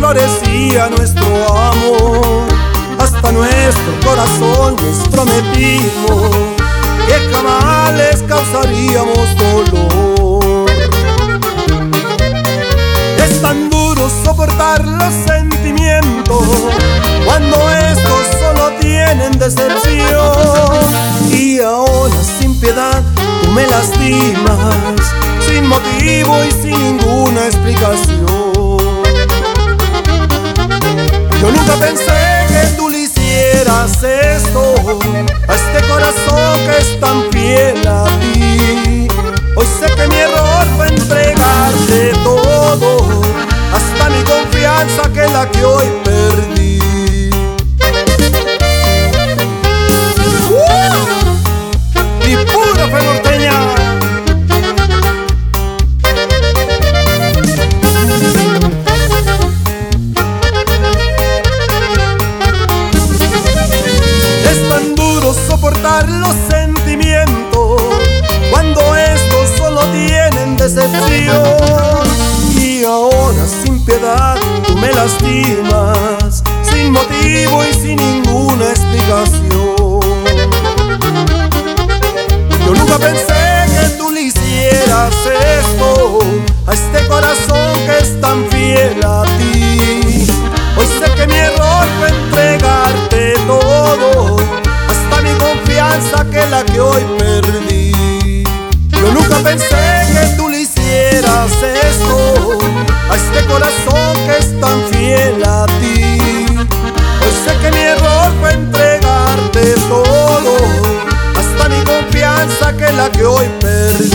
florecía nuestro amor. Hasta nuestro corazón les prometimos que jamás les causaríamos dolor. Es tan duro soportar los sentimientos cuando estos solo tienen decepción. Y ahora sin piedad tú me lastimas, sin motivo y sin ninguna explicación. Esto los sentimientos cuando estos solo tienen decepción. Y ahora sin piedad tú me lastimas, sin motivo y sin ninguna explicación. Yo nunca pensé que tú le hicieras esto a este corazón que es tan fiel a ti. la que hoy perdí. Yo nunca pensé que tú le hicieras esto a este corazón que es tan fiel a ti. Hoy sé que mi error fue entregarte todo, hasta mi confianza que es la que hoy perdí.